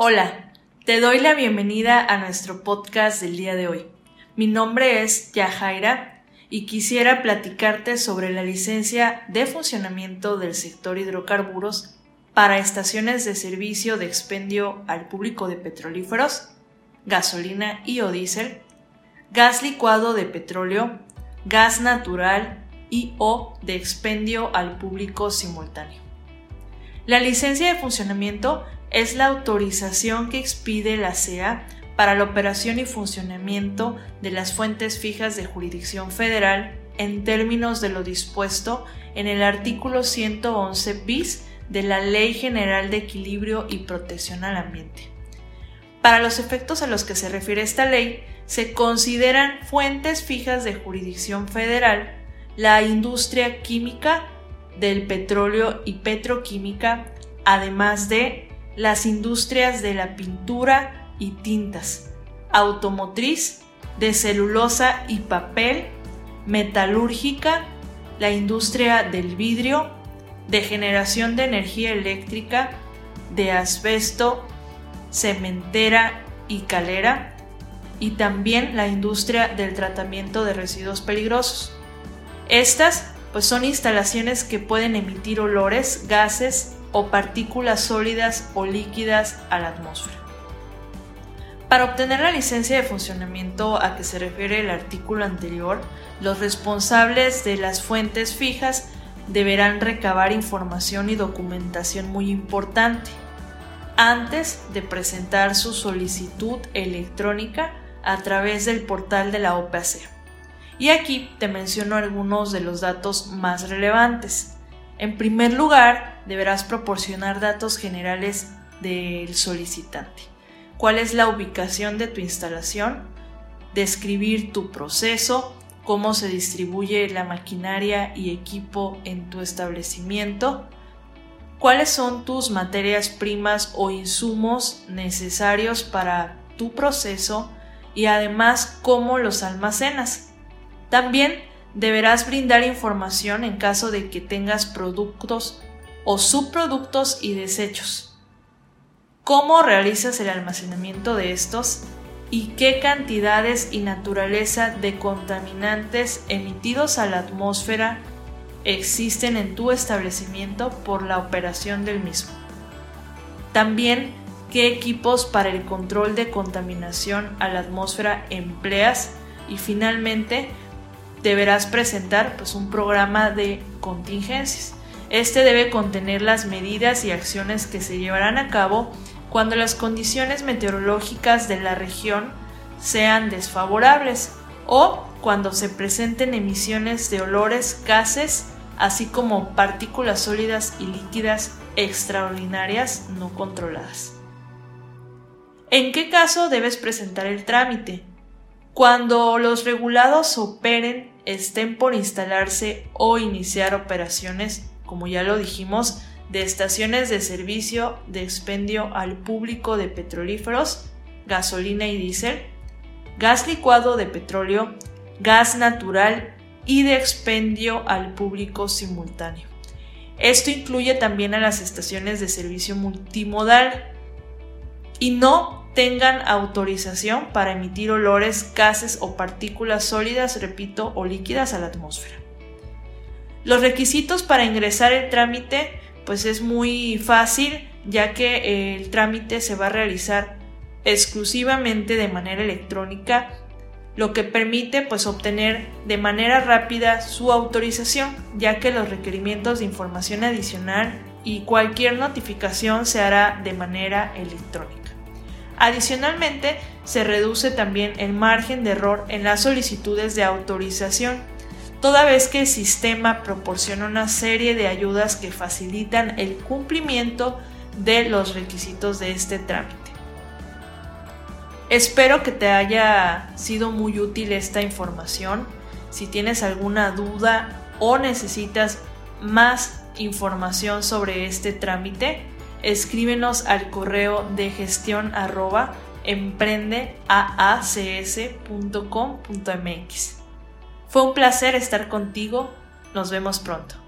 Hola, te doy la bienvenida a nuestro podcast del día de hoy. Mi nombre es Yajaira y quisiera platicarte sobre la licencia de funcionamiento del sector hidrocarburos para estaciones de servicio de expendio al público de petrolíferos, gasolina y o diésel, gas licuado de petróleo, gas natural y o de expendio al público simultáneo. La licencia de funcionamiento es la autorización que expide la CEA para la operación y funcionamiento de las fuentes fijas de jurisdicción federal en términos de lo dispuesto en el artículo 111 bis de la Ley General de Equilibrio y Protección al Ambiente. Para los efectos a los que se refiere esta ley, se consideran fuentes fijas de jurisdicción federal la industria química del petróleo y petroquímica, además de las industrias de la pintura y tintas, automotriz, de celulosa y papel, metalúrgica, la industria del vidrio, de generación de energía eléctrica, de asbesto, cementera y calera, y también la industria del tratamiento de residuos peligrosos. Estas pues son instalaciones que pueden emitir olores, gases o partículas sólidas o líquidas a la atmósfera. Para obtener la licencia de funcionamiento a que se refiere el artículo anterior, los responsables de las fuentes fijas deberán recabar información y documentación muy importante antes de presentar su solicitud electrónica a través del portal de la OPAC. Y aquí te menciono algunos de los datos más relevantes. En primer lugar, deberás proporcionar datos generales del solicitante. ¿Cuál es la ubicación de tu instalación? Describir tu proceso, cómo se distribuye la maquinaria y equipo en tu establecimiento, cuáles son tus materias primas o insumos necesarios para tu proceso y además cómo los almacenas. También deberás brindar información en caso de que tengas productos o subproductos y desechos. ¿Cómo realizas el almacenamiento de estos? ¿Y qué cantidades y naturaleza de contaminantes emitidos a la atmósfera existen en tu establecimiento por la operación del mismo? También, ¿qué equipos para el control de contaminación a la atmósfera empleas? Y finalmente, deberás presentar pues, un programa de contingencias. Este debe contener las medidas y acciones que se llevarán a cabo cuando las condiciones meteorológicas de la región sean desfavorables o cuando se presenten emisiones de olores, gases, así como partículas sólidas y líquidas extraordinarias no controladas. ¿En qué caso debes presentar el trámite? Cuando los regulados operen, estén por instalarse o iniciar operaciones, como ya lo dijimos, de estaciones de servicio de expendio al público de petrolíferos, gasolina y diésel, gas licuado de petróleo, gas natural y de expendio al público simultáneo. Esto incluye también a las estaciones de servicio multimodal y no tengan autorización para emitir olores, gases o partículas sólidas, repito, o líquidas a la atmósfera. Los requisitos para ingresar el trámite pues es muy fácil ya que el trámite se va a realizar exclusivamente de manera electrónica lo que permite pues obtener de manera rápida su autorización ya que los requerimientos de información adicional y cualquier notificación se hará de manera electrónica. Adicionalmente, se reduce también el margen de error en las solicitudes de autorización, toda vez que el sistema proporciona una serie de ayudas que facilitan el cumplimiento de los requisitos de este trámite. Espero que te haya sido muy útil esta información. Si tienes alguna duda o necesitas más información sobre este trámite, escríbenos al correo de gestión arroba. Fue un placer estar contigo, nos vemos pronto.